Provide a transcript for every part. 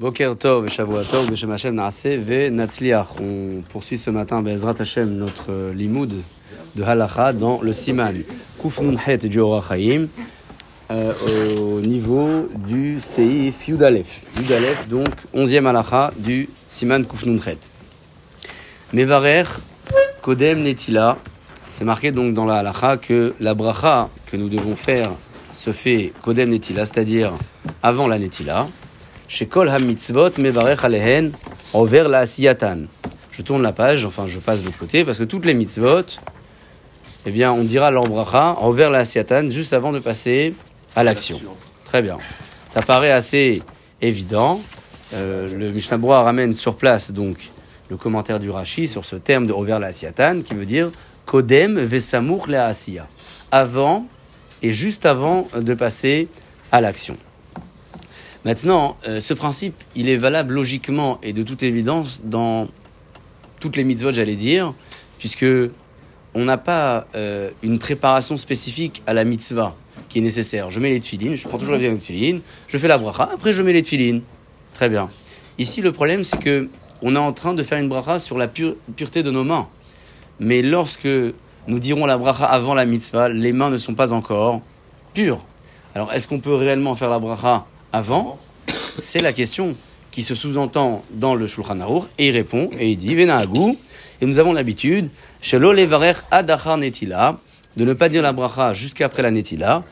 Tov. On poursuit ce matin, Bezrat Hashem, notre euh, limoud de Halacha dans le Siman. Kuf Nun Het du Chaim, euh, au niveau du Seif Yudalef. Yudalef, donc, 11e Halacha du Siman Kuf Nun Het. Mevarer, Kodem Netila. C'est marqué donc dans la Halacha que la bracha que nous devons faire se fait Kodem Netila, c'est-à-dire avant la Netila. HaMitzvot Mevarech Alehen la. Je tourne la page, enfin je passe de l'autre côté, parce que toutes les mitzvot, eh bien on dira leur bracha Over la Asiyatan juste avant de passer à l'action. Très bien. Ça paraît assez évident. Euh, le Mishnah ramène sur place donc le commentaire du Rashi sur ce terme de Over la qui veut dire Kodem Vesamur la Asiya. Avant et juste avant de passer à l'action. Maintenant, euh, ce principe, il est valable logiquement et de toute évidence dans toutes les mitzvot, j'allais dire, puisque on n'a pas euh, une préparation spécifique à la mitzvah qui est nécessaire. Je mets les tefilines, je prends toujours les tefilines, je fais la bracha, après je mets les tefilines. Très bien. Ici, le problème, c'est que on est en train de faire une bracha sur la pureté de nos mains. Mais lorsque nous dirons la bracha avant la mitzvah, les mains ne sont pas encore pures. Alors, est-ce qu'on peut réellement faire la bracha avant C'est la question qui se sous-entend dans le Shulchan Aruch, et il répond, et il dit, Venahagou, et nous avons l'habitude, levarer adachar netila, de ne pas dire la bracha jusqu'après la netila,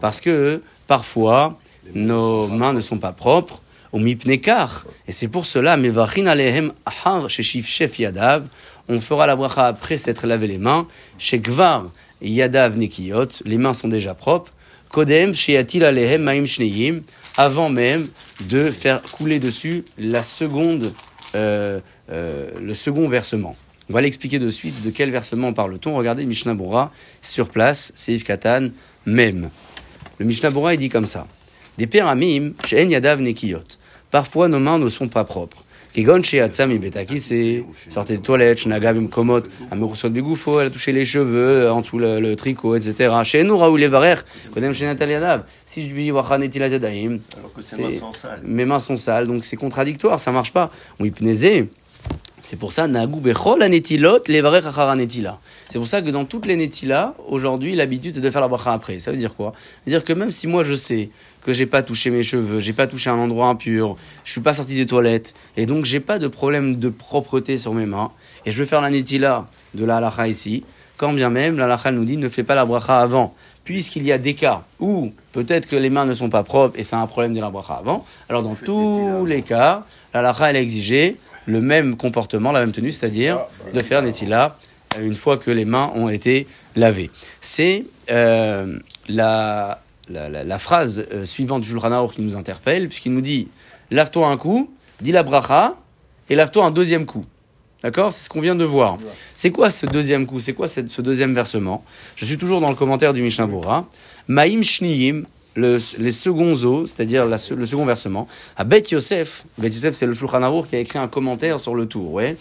parce que parfois nos mains ne sont pas propres, ou mipnekar, et c'est pour cela, mevachin alehem ahar chef yadav, on fera la bracha après s'être lavé les mains, chez gvar yadav nekiyot, les mains sont déjà propres, Kodem sheyatil alehem maim shneim, avant même de faire couler dessus euh, euh, le second versement. On va l'expliquer de suite de quel versement parle-t-on. Regardez Mishnah Bora sur place, Seif Katan, même. Le Mishnah Bora il dit comme ça. Des péramim, she'en yadav nekiyot. Parfois nos mains ne sont pas propres. Kigon Atzami Betaki, c'est sortir de toilette, Shnagavim Komot, Amerusot Begoufo, elle a touché les cheveux, en dessous le, le tricot, etc. Chez nous, Raoul Levarer, Kodem Shenataliadav. Si je dis Wachanetila Yadayim, mes mains sont sales, donc c'est contradictoire, ça marche pas. On hypnésé. C'est pour ça, Anetilot. C'est pour ça que dans toutes les Netila, aujourd'hui, l'habitude c'est de faire la bracha après. Ça veut dire quoi? Ça veut dire que même si moi je sais que j'ai pas touché mes cheveux, j'ai pas touché un endroit impur, je suis pas sorti des toilettes, et donc j'ai pas de problème de propreté sur mes mains, et je vais faire la netila de la halacha ici, quand bien même la halacha nous dit ne fais pas la bracha avant, puisqu'il y a des cas où peut-être que les mains ne sont pas propres et c'est un problème de la bracha avant, alors dans tous les cas, la halacha elle a exigé le même comportement, la même tenue, c'est-à-dire de faire netila une fois que les mains ont été lavées. C'est euh, la la, phrase euh, suivante du Shulchan qui nous interpelle, puisqu'il nous dit lave-toi un coup, dis la bracha, et lave-toi un deuxième coup. D'accord? C'est ce qu'on vient de voir. C'est quoi ce deuxième coup? C'est quoi ce deuxième versement? Je suis toujours dans le commentaire du Mishnah Bora. Maïm shniyim, les seconds os, c'est-à-dire le second versement. À Bet Yosef, Bet Yosef c'est le Shulchan qui a écrit un commentaire sur le tour, ouais.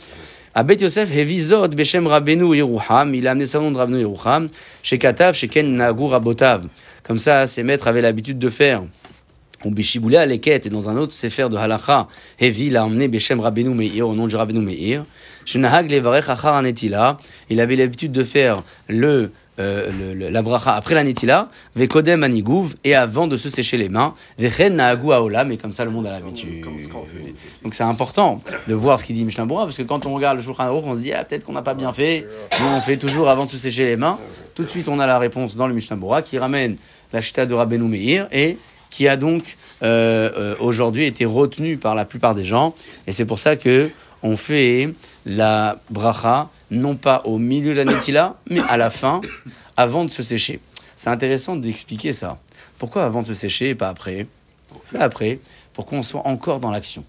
À Bet Yosef, Hevizot Beshem Rabenu Yeruham, il a amené son nom de Rabenu Yeruham, chez Katav, chez Ken Nagur Abotav. Comme ça, ses maîtres avaient l'habitude de faire. On bishiboulé à l'équette et dans un autre faire de halacha, Hevi l'a emmené Beshem Rabbeinu Meir, au nom de Rabbeinu Meir. Il avait l'habitude de faire le euh, la bracha après la netila, vekodem anigouv, et avant de se sécher les mains, vechen naagu aolam, et comme ça le monde a l'habitude. Donc c'est important de voir ce qu'il dit Mishnah Bora, parce que quand on regarde le Shulchan Aruch, on se dit, ah, peut-être qu'on n'a pas bien fait, nous on fait toujours avant de se sécher les mains. Tout de suite on a la réponse dans le Mishnah Bora, qui ramène la chita de Rabbeinu Meir, et qui a donc euh, euh, aujourd'hui été retenu par la plupart des gens, et c'est pour ça que on fait la bracha non pas au milieu de la netila, mais à la fin, avant de se sécher. C'est intéressant d'expliquer ça. Pourquoi avant de se sécher et pas après Pas après, pour qu'on soit encore dans l'action.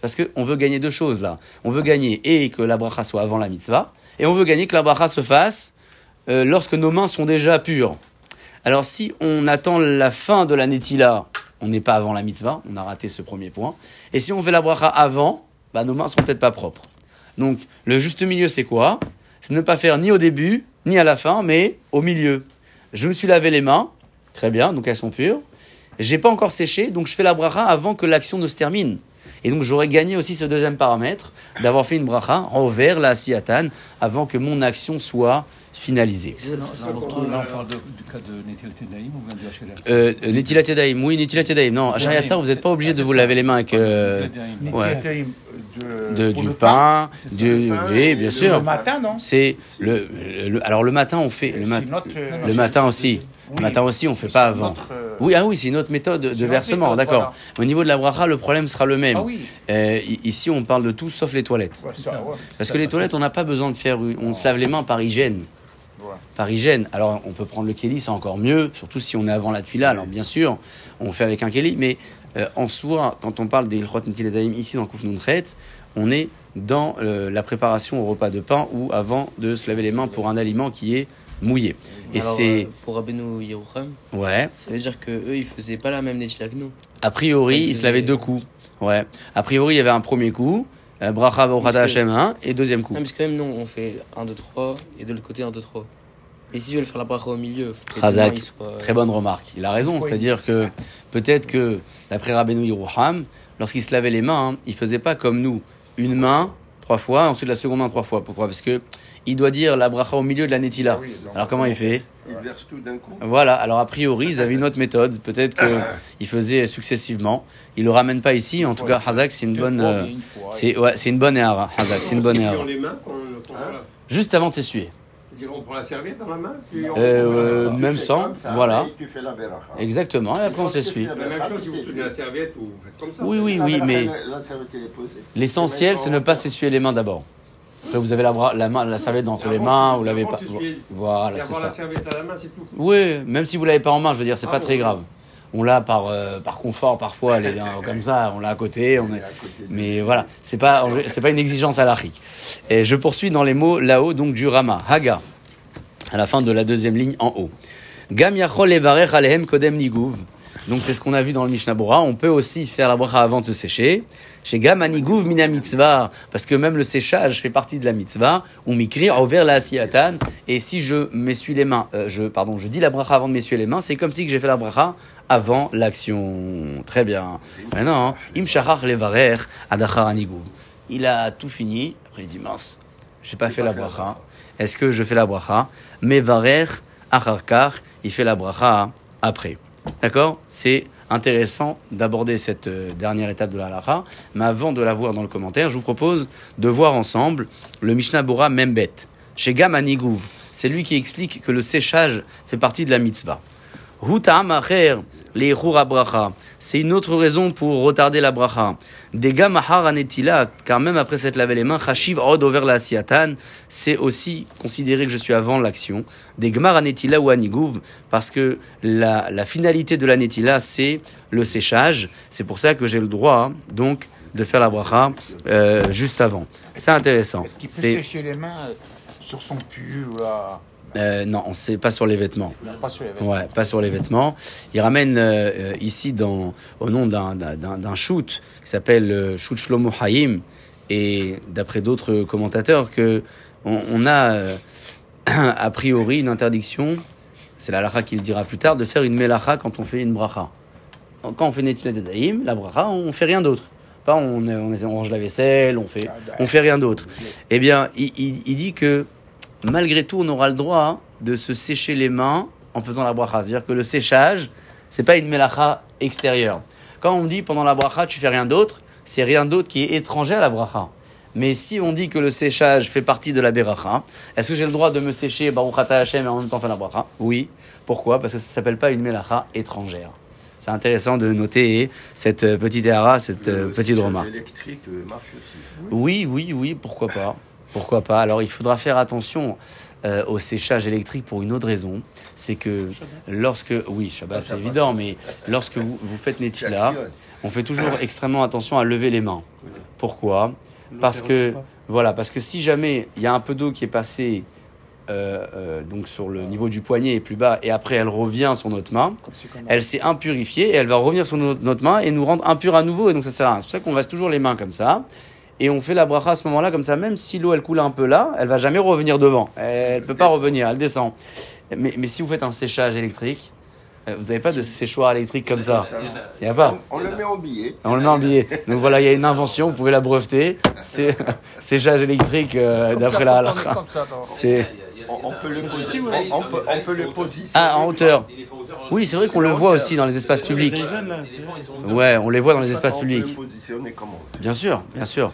Parce qu'on veut gagner deux choses là. On veut gagner et que la bracha soit avant la mitzvah, et on veut gagner que la bracha se fasse euh, lorsque nos mains sont déjà pures. Alors si on attend la fin de la netila, on n'est pas avant la mitzvah, on a raté ce premier point. Et si on fait la bracha avant, bah, nos mains sont peut-être pas propres. Donc, le juste milieu, c'est quoi? C'est ne pas faire ni au début, ni à la fin, mais au milieu. Je me suis lavé les mains, très bien, donc elles sont pures. j'ai pas encore séché, donc je fais la bracha avant que l'action ne se termine. Et donc j'aurais gagné aussi ce deuxième paramètre d'avoir fait une bracha envers la siatan avant que mon action soit finalisée. Là, on parle du cas de ou Euh, Netilat Yadayim, oui, Netilat Yadayim. Non, à Shariat Tsar, vous n'êtes pas obligé de vous laver les mains avec euh, ouais. De, du pain, du, oui, bien sûr. Le matin, non C'est le, le- alors le matin on fait le, mat- notre, euh, le matin aussi. Le matin aussi on fait pas C'est avant. notre, euh, Oui, ah oui, c'est une autre méthode de versement, d'accord. Au niveau de la bracha, le problème sera le même. Ah oui, Euh, ici, on parle de tout sauf les toilettes. ouais, ça, ouais. Parce que les toilettes, on n'a pas besoin de faire. On se lave les mains par hygiène. Ouais. Par hygiène. Alors, on peut prendre le kéli, c'est encore mieux, surtout si on est avant la tefila. Alors, bien sûr, on fait avec un kéli, mais euh, en soi, quand on parle des Ilchot Netilat Daim ici dans Kouf on est dans euh, la préparation au repas de pain ou avant de se laver les mains pour un aliment qui est mouillé. Et c'est. euh, pour Rabbeinu Yerucham, Ouais. ça veut dire que eux ils faisaient pas la même Nechila que nous. A priori, Ouais, il se lavait deux coups. Ouais. A priori, il y avait un premier coup, bracha que- Hashem 1, et deuxième coup. Non, parce que même nous on fait 1, 2, 3 et de l'autre côté 1, 2, 3. Et si je veux faire la bracha au milieu, faut ils soient- Très bonne remarque. Il a raison. Oui. C'est-à-dire que peut-être que, d'après Rabbeinu Yeruham, lorsqu'il se lavait les mains, hein, il faisait pas comme nous. Une main, trois fois, ensuite la seconde main, trois fois. Pourquoi? Parce que il doit dire la bracha au milieu de la netila. Ah oui, Alors comment il fait? Il verse tout d'un coup. Voilà. Alors a priori, ils avaient une autre méthode. Peut-être qu'il faisait successivement. Il le ramène pas ici. En tout cas, Hazak, c'est une bonne. euh, mais c'est ouais, c'est une bonne erreur, Hazak. C'est une bonne erreur. voilà. Juste avant de s'essuyer. On prend la serviette dans la main, puis on, Euh, on- même ça, voilà. Tu fais la. Exactement. Et après on s'essuie. La même chose si vous prenez la serviette ou vous faites comme ça. Oui, oui, oui, mais. L'essentiel, c'est ne pas s'essuyer les mains d'abord. Après, vous avez la, bras, la, main, la serviette entre les mains, vous l'avez pas. Voilà, Et c'est avoir la ça. serviette à la main, c'est tout. Oui, même si vous l'avez pas en main, je veux dire, c'est pas très grave. On l'a par, euh, par confort parfois, les, comme ça, on l'a à côté. On est... Mais voilà, c'est pas, c'est pas une exigence à l'archique. Et je poursuis dans les mots là-haut, donc du Rama, Haga, à la fin de la deuxième ligne en haut. Gam yachol alehem kodem niguv. Donc c'est ce qu'on a vu dans le Mishnah Bora. On peut aussi faire la bracha avant de se sécher. Chez Gam aniguv mina mitzvah. Parce que même le séchage fait partie de la mitzvah. On m'écrit envers la asiatan. Et si je m'essuie les mains, euh, je, pardon, je dis la bracha avant de m'essuyer les mains, c'est comme si que j'ai fait la bracha avant l'action. Très bien. Maintenant, im levarech adachar. Il a tout fini. Après il dit mince, j'ai pas fait la bracha. Est-ce que je fais la bracha? Mais varer acharkar, il fait la bracha après. D'accord? C'est intéressant d'aborder cette euh, dernière étape de la halakha. Mais avant de la voir dans le commentaire, je vous propose de voir ensemble le Mishnah Bora Membet. Chez Gam Anigouv, c'est lui qui explique que le séchage fait partie de la mitzvah. Acher le'echur bracha. C'est une autre raison pour retarder la bracha. Dega mahar anetila, car même après s'être lavé les mains, chashiv od over la asiatan, c'est aussi considéré que je suis avant l'action. Des gmar anetila ou anigouv, parce que la, la finalité de l'anetila, c'est le séchage. C'est pour ça que j'ai le droit, donc, de faire la bracha euh, juste avant. C'est intéressant. Est-ce qu'il peut sécher les mains euh, sur son pull ou là euh, non, on sait pas sur les vêtements. Pas sur les vêtements. Ouais, pas sur les vêtements. Il ramène euh, euh, ici dans, au nom d'un, shoot qui s'appelle Shoot Shlomo Haïm et d'après d'autres commentateurs que on, on a euh, a priori une interdiction, c'est la lacha qui le dira plus tard, de faire une melacha quand on fait une bracha. Quand on fait Netilat Yadayim, la bracha, on fait rien d'autre. Pas on, on, on range la vaisselle, on fait, on fait rien d'autre. Eh bien, il, il, il dit que malgré tout, on aura le droit de se sécher les mains en faisant la bracha. C'est-à-dire que le séchage, c'est pas une melacha extérieure. Quand on dit pendant la bracha, tu fais rien d'autre, c'est rien d'autre qui est étranger à la bracha. Mais si on dit que le séchage fait partie de la beracha, est-ce que j'ai le droit de me sécher Baruch Hashem et en même temps faire la bracha? Oui. Pourquoi? Parce que ça s'appelle pas une melacha étrangère. C'est intéressant de noter cette euh, petite erreur, cette euh, Le petite remarque. électrique marche aussi. Oui, oui, oui, pourquoi pas. Pourquoi pas? Alors il faudra faire attention euh, au séchage électrique pour une autre raison. C'est que lorsque. Oui, Shabbat, c'est évident, mais lorsque vous, vous faites Netila, on fait toujours extrêmement attention à lever les mains. Pourquoi? Parce que. Voilà, parce que si jamais il y a un peu d'eau qui est passée euh, euh, donc sur le niveau du poignet et plus bas, et après elle revient sur notre main, elle s'est impurifiée et elle va revenir sur notre, notre main et nous rendre impurs à nouveau, et donc ça sert à rien. C'est pour ça qu'on reste toujours les mains comme ça. Et on fait la bracha à ce moment-là, comme ça, même si l'eau elle coule un peu là, elle va jamais revenir devant. Elle peut pas revenir, elle descend. Mais, mais si vous faites un séchage électrique, Euh, Vous n'avez pas de séchoir électrique comme ça Il n'y a pas On, on le met en billet. On le met en billet. Donc voilà, il y a une invention, vous pouvez la breveter. C'est séchage électrique euh, d'après la halakha. C'est On, on peut le poser, on, on peut, on peut le positionner. ah en hauteur. Oui, c'est vrai qu'on le voit aussi dans les espaces publics. Ouais, on les voit dans les espaces publics. Bien sûr, bien sûr.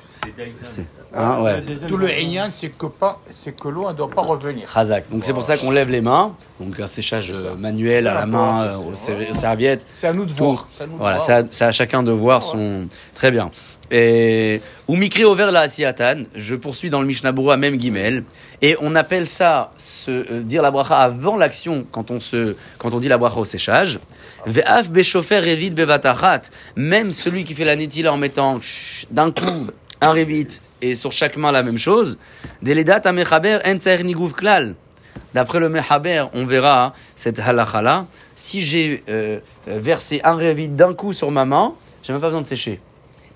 Hein, ouais. Tout le Aignan, c'est que, pas- c'est que l'eau ne doit pas revenir. Khazak. Donc c'est pour ça qu'on lève les mains. Donc un séchage euh, manuel à la main, euh, aux ser- aux serviettes. C'est à nous de voir. Voilà, voir. c'est à, c'est à chacun de voir son. Très bien. Ou mikri over la asiatan. Je poursuis dans le Mishnah Berurah, même guimel. Et on appelle ça se euh, dire la bracha avant l'action quand on se quand on dit la bracha au séchage. Ve'af beshofer revit bevatachat. Même celui qui fait la netila en mettant d'un coup un revit et sur chaque main la même chose. Deledat amechaber en tsair niguv klal. D'après le Mehaber, on verra cette halakha là. Si j'ai euh, versé un revit d'un coup sur ma main, j'ai même pas besoin de sécher.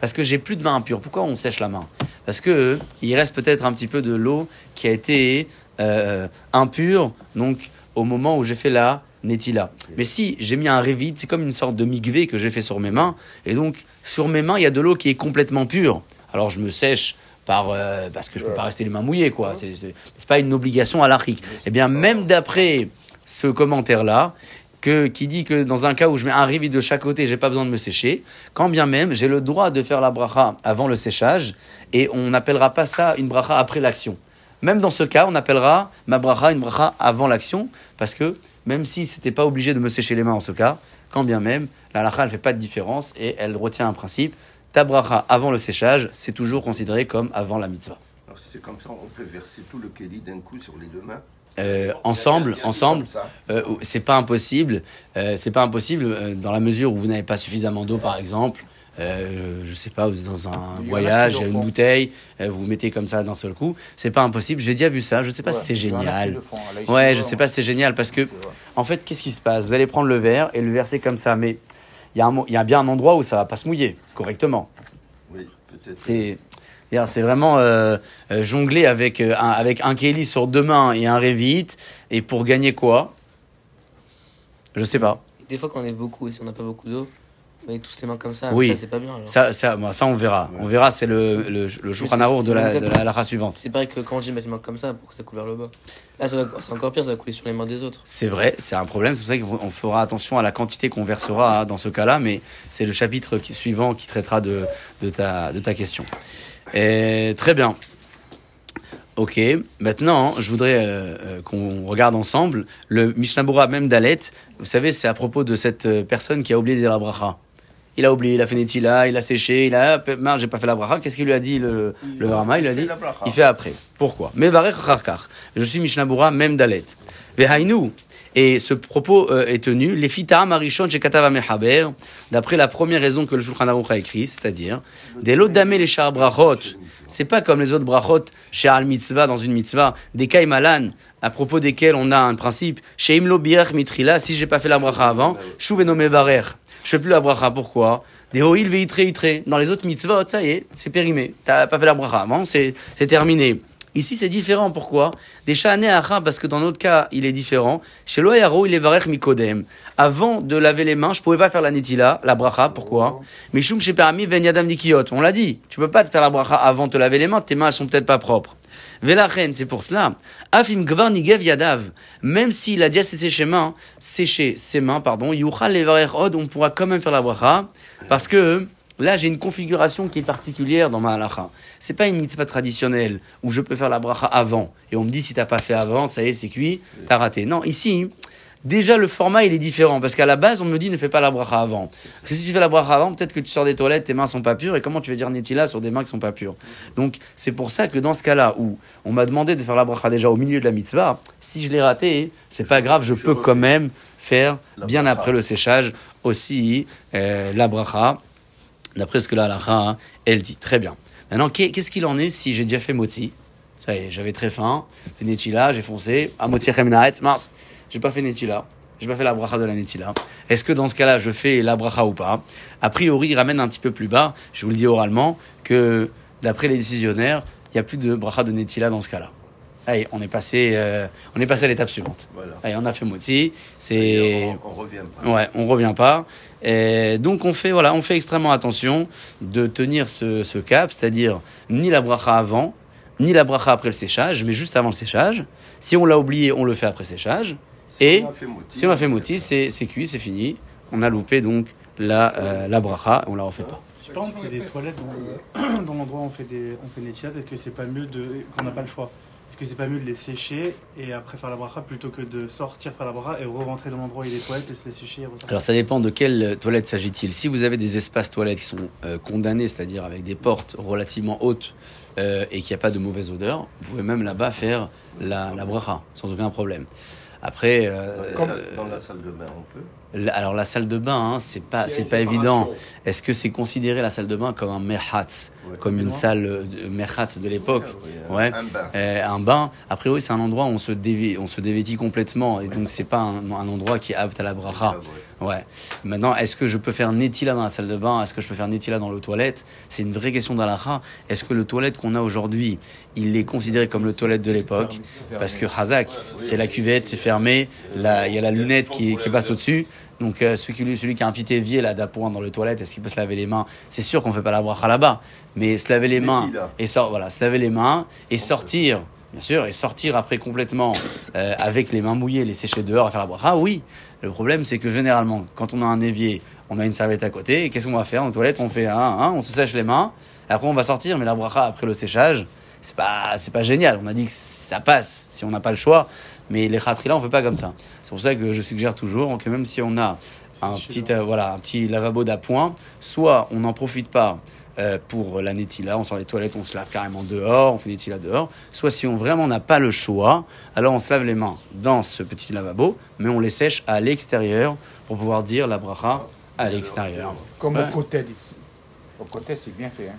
Parce que j'ai plus de main impure. Pourquoi on sèche la main? Parce que euh, il reste peut-être un petit peu de l'eau qui a été euh, impure, donc au moment où j'ai fait la netila. Mais si j'ai mis un revit, c'est comme une sorte de migvé que j'ai fait sur mes mains, et donc sur mes mains il y a de l'eau qui est complètement pure. Alors je me sèche par euh, parce que je peux pas rester les mains mouillées quoi. C'est c'est c'est pas une obligation à l'arique. Eh bien même d'après ce commentaire là que qui dit que dans un cas où je mets un rivit de chaque côté, j'ai pas besoin de me sécher, quand bien même j'ai le droit de faire la bracha avant le séchage et on n'appellera pas ça une bracha après l'action. Même dans ce cas, on appellera ma bracha une bracha avant l'action parce que même si c'était pas obligé de me sécher les mains en ce cas, quand bien même la halakha elle fait pas de différence et elle retient un principe ta bracha avant le séchage, c'est toujours considéré comme avant la mitzvah. Alors, si c'est comme ça, on peut verser tout le kéli d'un coup sur les deux mains. Euh, ensemble, ensemble, euh, c'est pas impossible. Euh, c'est pas impossible dans la mesure où vous n'avez pas suffisamment d'eau, par exemple. Euh, je sais pas, vous êtes dans un Il voyage, il y a une bouteille, euh, vous vous mettez comme ça d'un seul coup. C'est pas impossible. J'ai déjà vu ça. Je sais pas si c'est génial. à la Ouais, je sais pas si c'est génial parce que, en fait, qu'est-ce qui se passe? Vous allez prendre le verre et le verser comme ça, mais il y, y a bien un endroit où ça va pas se mouiller correctement. Oui, peut-être. C'est c'est vraiment euh, euh, jongler avec, euh, un, avec un Kelly sur deux mains et un Revit, et pour gagner quoi? Je sais pas. Des fois, quand on est beaucoup et si on n'a pas beaucoup d'eau, on met tous les mains comme ça. Oui. Ça, c'est pas bien. alors. Ça, ça, moi, ça on verra. On verra, c'est le, le, le Shulchan de la, de la halakha suivante. C'est pareil que quand on dit mettre les mains comme ça pour que ça coule vers le bas. Là, ça va- c'est encore pire, ça va couler sur les mains des autres. C'est vrai, c'est un problème. C'est pour ça qu'on fera attention à la quantité qu'on versera hein, dans ce cas-là, mais c'est le chapitre qui, suivant qui traitera de, de, ta, de ta question. Et, très bien. Ok, maintenant, je voudrais euh, euh, qu'on regarde ensemble le Mishnah même d'Alet. Vous savez, c'est à propos de cette euh, personne qui a oublié de dire la bracha. Il a oublié, il a fait Netila, il a séché, il a mince, j'ai pas fait la bracha. Qu'est-ce qu'il lui a dit le, le Rama? Il lui a dit il fait après. Pourquoi? Mais. Je suis Mishnah même d'Alet. Vehainu. Et ce propos euh, est tenu, les fita marishon chez Katava Mehaber, d'après la première raison que le Shulchan Aruch a écrit, c'est-à-dire, des lots les char brachot, c'est pas comme les autres brachot chez al mitzvah dans une mitzvah, des kaimalan, à propos desquels on a un principe, chez imlo biach mitrila, si j'ai pas fait la bracha avant, shuveno mevarer, je fais plus la bracha, pourquoi? Des hoïl veitre itre, dans les autres mitzvot, ça y est, c'est périmé, t'as pas fait la bracha avant, c'est terminé. Ici, c'est différent. Pourquoi? Des sha'aneh acha, parce que dans notre cas, il est différent. Chez l'oyaro, il est varech mikodem. Avant de laver les mains, je pouvais pas faire la netila, la bracha. Pourquoi? Mishum chez permis ven yadam nikiyot. On l'a dit. Tu peux pas te faire la bracha avant de te laver les mains. Tes mains, elles sont peut-être pas propres. Velachen, c'est pour cela. Afim gvar nigev yadav. Même s'il a déjà séché ses mains, séché ses mains, pardon, yuchal levarech od, on pourra quand même faire la bracha. Parce que, Là, j'ai une configuration qui est particulière dans ma halakha. C'est pas une mitzvah traditionnelle où je peux faire la bracha avant. Et on me dit, si t'as pas fait avant, ça y est, c'est cuit, t'as raté. Non, ici, déjà, le format, il est différent. Parce qu'à la base, on me dit, ne fais pas la bracha avant. Parce que si tu fais la bracha avant, peut-être que tu sors des toilettes, tes mains sont pas pures. Et comment tu veux dire netila sur des mains qui sont pas pures? Donc, c'est pour ça que dans ce cas-là, où on m'a demandé de faire la bracha déjà au milieu de la mitzvah, si je l'ai raté, c'est pas grave, je peux quand même faire, bien après le séchage, aussi, euh, la bracha d'après ce que la halakha, elle dit. Très bien. Maintenant, qu'est- qu'est-ce qu'il en est si j'ai déjà fait moti? Ça y j'avais très faim, fait netila, j'ai foncé, à moti chemnaet, mars, j'ai pas fait netila, j'ai pas fait la bracha de la netila. Est-ce que dans ce cas-là, je fais la bracha ou pas? A priori, il ramène un petit peu plus bas, je vous le dis oralement, que d'après les décisionnaires, il n'y a plus de bracha de netila dans ce cas-là. Allez, on est passé, euh, on est passé à l'étape suivante. Voilà. Allez, on a fait moti. C'est on, on revient pas. Ouais, on revient pas. Et donc on fait voilà, on fait extrêmement attention de tenir ce, ce cap, c'est-à-dire ni la bracha avant, ni la bracha après le séchage, mais juste avant le séchage. Si on l'a oublié, on le fait après séchage. Si Et on si on a fait moti, c'est cuit, c'est fini. On a loupé donc la euh, la bracha, on la refait pas. Si par exemple il y a des toilettes dans, le- dans l'endroit où on fait des on fait netilat, est-ce que c'est pas mieux de qu'on n'a pas le choix? Que c'est pas mieux de les sécher et après faire la bracha plutôt que de sortir faire la bracha et re-rentrer dans l'endroit où il y a des toilettes et se les sécher et Alors ça dépend de quelle toilette s'agit-il. Si vous avez des espaces toilettes qui sont euh, condamnés, c'est-à-dire avec des portes relativement hautes euh, et qu'il n'y a pas de mauvaise odeur, vous pouvez même là-bas faire la, la bracha sans aucun problème. Après, euh, dans la salle de bain, on peut. Alors la salle de bain, hein, c'est pas, c'est pas évident. Est-ce que c'est considéré la salle de bain comme un merhatz, Ouais. comme une salle de merhatz de l'époque? Oui, Ouais. Un bain. Euh, un bain, a priori, c'est un endroit où on se, dévê- on se dévêtit complètement, et donc c'est pas un, un endroit qui est apte à la bracha. Ah, ouais. Ouais. Maintenant, est-ce que je peux faire netila dans la salle de bain? Est-ce que je peux faire netila dans le toilette? C'est une vraie question d'alaha. Est-ce que le toilette qu'on a aujourd'hui, il est considéré comme le toilette de l'époque? Parce que Hazak, c'est la cuvette, c'est fermé, là, il y a la lunette qui, qui passe au-dessus. Donc euh, celui, qui, celui qui a un petit évier là d'appoint dans le toilette, est-ce qu'il peut se laver les mains? C'est sûr qu'on fait pas la bracha là-bas, mais se laver les mains et sort, voilà, se laver les mains et sortir, bien sûr, et sortir après complètement euh, avec les mains mouillées, les sécher dehors à faire la bracha, oui. Le problème, c'est que généralement, quand on a un évier, on a une serviette à côté, et qu'est-ce qu'on va faire en toilette? On fait un, un, on se sèche les mains, et après on va sortir, mais la bracha après le séchage, c'est pas, c'est pas génial. On a dit que ça passe si on n'a pas le choix, mais les khatri là, on fait pas comme ça. C'est pour ça que je suggère toujours que même si on a un petit, euh, voilà, un petit lavabo d'appoint, soit on n'en profite pas euh, pour la netila, on sort des toilettes, on se lave carrément dehors, on fait netila dehors. Soit si on vraiment n'a pas le choix, alors on se lave les mains dans ce petit lavabo, mais on les sèche à l'extérieur pour pouvoir dire la bracha à l'extérieur. Comme Ouais. au côté. Au côté, c'est bien fait. Hein.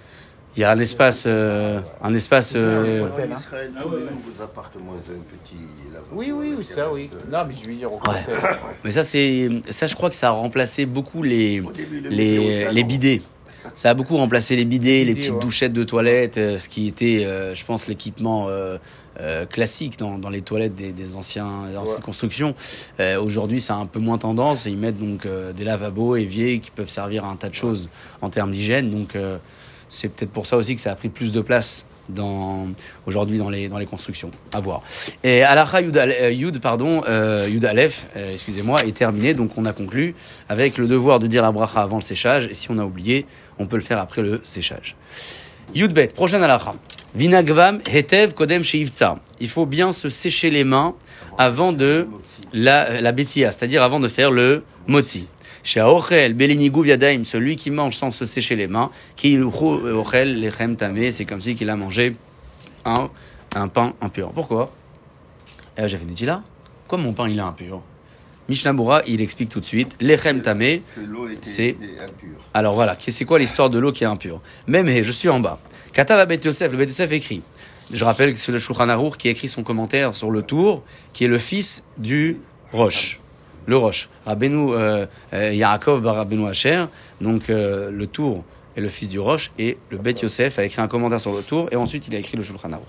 Il y a un espace, euh, un espace. euh, hein. Lavabo. Oui, oui, oui, ça, oui. Non, mais je veux dire au côté. mais ça, c'est, ça, je crois que ça a remplacé beaucoup les, les, les bidets. Ça a beaucoup remplacé les bidets, les petites ouais. douchettes de toilettes, euh, ce qui était, euh, je pense, l'équipement euh, euh, classique dans, dans les toilettes des, des anciens, des anciennes Ouais. constructions. Euh, Aujourd'hui, ça a un peu moins tendance. Ils mettent donc euh, des lavabos éviers qui peuvent servir à un tas de choses en termes d'hygiène. Donc, euh, c'est peut-être pour ça aussi que ça a pris plus de place dans aujourd'hui dans les dans les constructions. À voir. Et Alacha Yud, Al- euh, Yud pardon euh, Yud Aleph, euh, excusez-moi, est terminé. Donc on a conclu avec le devoir de dire la bracha avant le séchage. Et si on a oublié, on peut le faire après le séchage. Yud Bet, prochaine Alacha. Vinagvam hetev kodem sheivtza. Il faut bien se sécher les mains avant de la la c'est-à-dire avant de faire le moti. Chez Aochel, Belinigu Yadaim, celui qui mange sans se sécher les mains, qui Ochel Lechem Tamé, c'est comme si qu'il a mangé un, un pain impur. Pourquoi? Eh, J'ai fait dit là Pourquoi mon pain il est impur? Mishnabura, il explique tout de suite, Lechem Tamé, C'est- alors voilà, qui- c'est quoi l'histoire de l'eau qui est impure? Même, hey, je suis en bas. Katav Bet Yosef, le Bet Yosef écrit. Je rappelle que c'est le Shulchan Aruch qui écrit son commentaire sur le tour, qui est le fils du Roche. Le Roche. Rabbeinu euh, euh, Yaakov bar Rabbeinu donc euh, le tour est le fils du Roche, et le Bet Yosef a écrit un commentaire sur le tour, et ensuite il a écrit le Shulchan Aruch.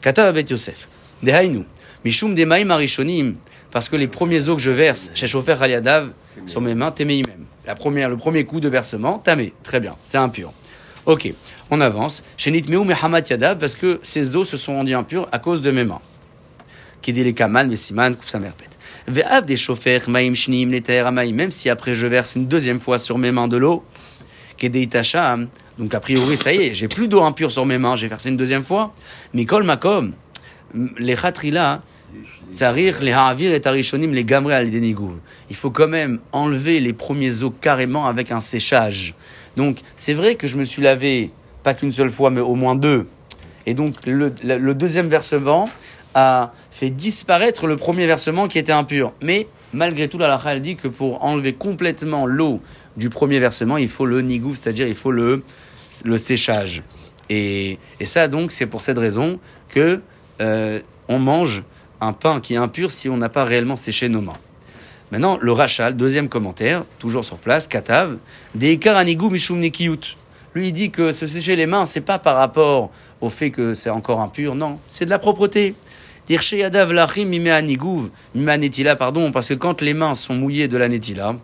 Katav Bet Yosef. Dehainu. Mishum Demaim Arishonim. Parce que les premiers eaux que je verse, chez Chofer Aliadav, sur mes mains, t'aimais même. La première, le premier coup de versement, tamé. Très bien, c'est impur. Ok, on avance. Chez Nitmeu Mehamat Yadav, parce que ces eaux se sont rendues impures à cause de mes mains. Kedi les kaman, les siman, kouf sa merpet. Ve'av des maim shnim, même si après je verse une deuxième fois sur mes mains de l'eau, Kedi tacham, donc a priori, ça y est, j'ai plus d'eau impure sur mes mains, j'ai versé une deuxième fois. Mais kol makom, les khatrila, Tsarir, les ha'avir et tarishonim, les gamré al. Il faut quand même enlever les premiers os carrément avec un séchage. Donc, c'est vrai que je me suis lavé pas qu'une seule fois, mais au moins deux. Et donc, le deuxième versement a disparaître le premier versement qui était impur. Mais, malgré tout, la lacha, elle dit que pour enlever complètement l'eau du premier versement, il faut le nigouv, c'est-à-dire il faut le, le séchage. Et, et ça, donc, c'est pour cette raison que euh, on mange un pain qui est impur si on n'a pas réellement séché nos mains. Maintenant, le Rachal, deuxième commentaire, toujours sur place, Katav, des Karanigou Mishum Nekiyut. Lui, dit que se sécher les mains, c'est pas par rapport au fait que c'est encore impur, non, c'est de la propreté. Pardon, parce que quand les mains sont mouillées de la netila,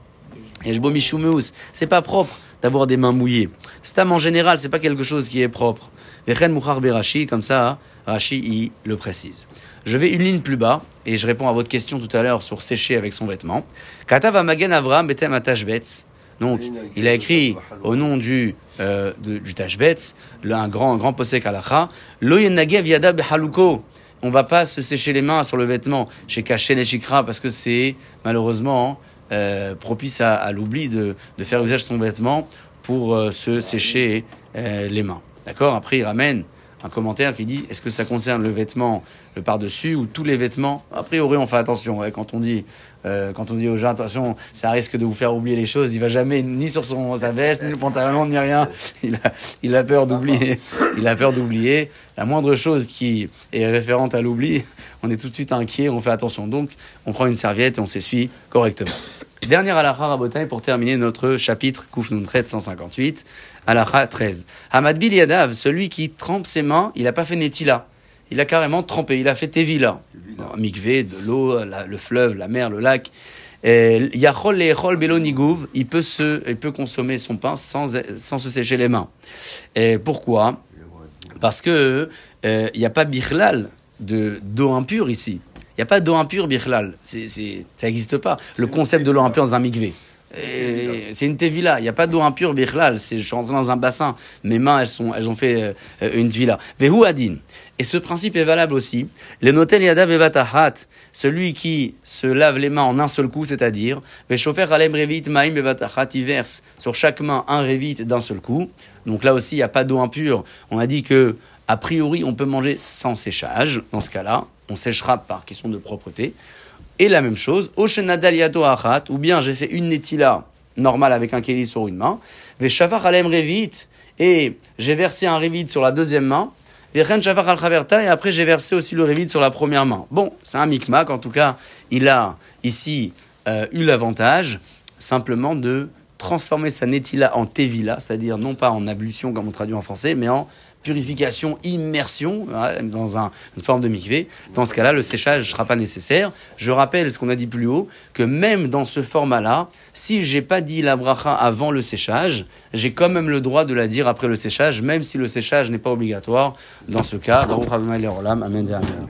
c'est pas propre d'avoir des mains mouillées. Stam en général, c'est pas quelque chose qui est propre. Berashi, comme ça, Rashi il le précise. Je vais une ligne plus bas, et je réponds à votre question tout à l'heure sur sécher avec son vêtement. Amagen avram betem atashbetz. Donc, il a écrit au nom du, euh, du Tashbetz, un grand, un grand posek halacha, Lo yenagev behaluko. On va pas se sécher les mains sur le vêtement chez Kachen et parce que c'est malheureusement euh, propice à, l'oubli de, de faire usage de son vêtement pour euh, se sécher euh, les mains. D'accord? Après, il ramène un commentaire qui dit est-ce que ça concerne le vêtement, le par-dessus ou tous les vêtements? A priori, on fait attention. quand on dit euh, quand on dit aux gens attention, ça risque de vous faire oublier les choses. Il va jamais ni sur son sa veste, ni le pantalon, ni rien. Il a, il a peur d'oublier. Il a peur d'oublier. La moindre chose qui est référente à l'oubli, on est tout de suite inquiet. On fait attention. Donc, on prend une serviette et on s'essuie correctement. Dernière halakha rabotai pour terminer notre chapitre Kouf Nuntret 158, halakha 13. Hamad Bil Yadav, celui qui trempe ses mains, il n'a pas fait netila. Il a carrément trempé, il a fait tevila. Mikvé, de l'eau, le fleuve, la mer, le lac. Yachol le'echol belo nigouv, il peut se, il peut consommer son pain sans, sans se sécher les mains. Et pourquoi? Parce que euh, il n'y a pas bichlal de d'eau impure ici. Il n'y a pas d'eau impure bichlal. C'est, c'est, ça n'existe pas. Le concept de l'eau impure dans un mikvé. C'est une tevila. Il n'y a pas d'eau impure bichlal. Je suis rentré dans un bassin. Mes mains, elles, sont, elles ont fait euh, une tevila. Vehu adin. Et ce principe est valable aussi. Le notel yada bevatahat. Celui qui se lave les mains en un seul coup, c'est-à-dire, Veshofer alem revit maim bevatahat, il verse sur chaque main un revit d'un seul coup. Donc là aussi, il n'y a pas d'eau impure. On a dit que, a priori, on peut manger sans séchage. Dans ce cas-là, on séchera par question de propreté. Et la même chose, Oshenadal yato achat, ou bien j'ai fait une netila normale avec un kéli sur une main, Veshavar alem revit, et j'ai versé un revit sur la deuxième main, Vechen shavar al chaverta, et après j'ai versé aussi le revit sur la première main. Bon, c'est un micmac, en tout cas, il a ici euh, eu l'avantage simplement de transformer sa netila en tevila, c'est-à-dire non pas en ablution comme on traduit en français, mais en purification, immersion, dans un- une forme de mikvé. Dans ce cas-là, le séchage ne sera pas nécessaire. Je rappelle ce qu'on a dit plus haut, que même dans ce format-là, si j'ai pas dit la bracha avant le séchage, j'ai quand même le droit de la dire après le séchage, même si le séchage n'est pas obligatoire. Dans ce cas, Amen.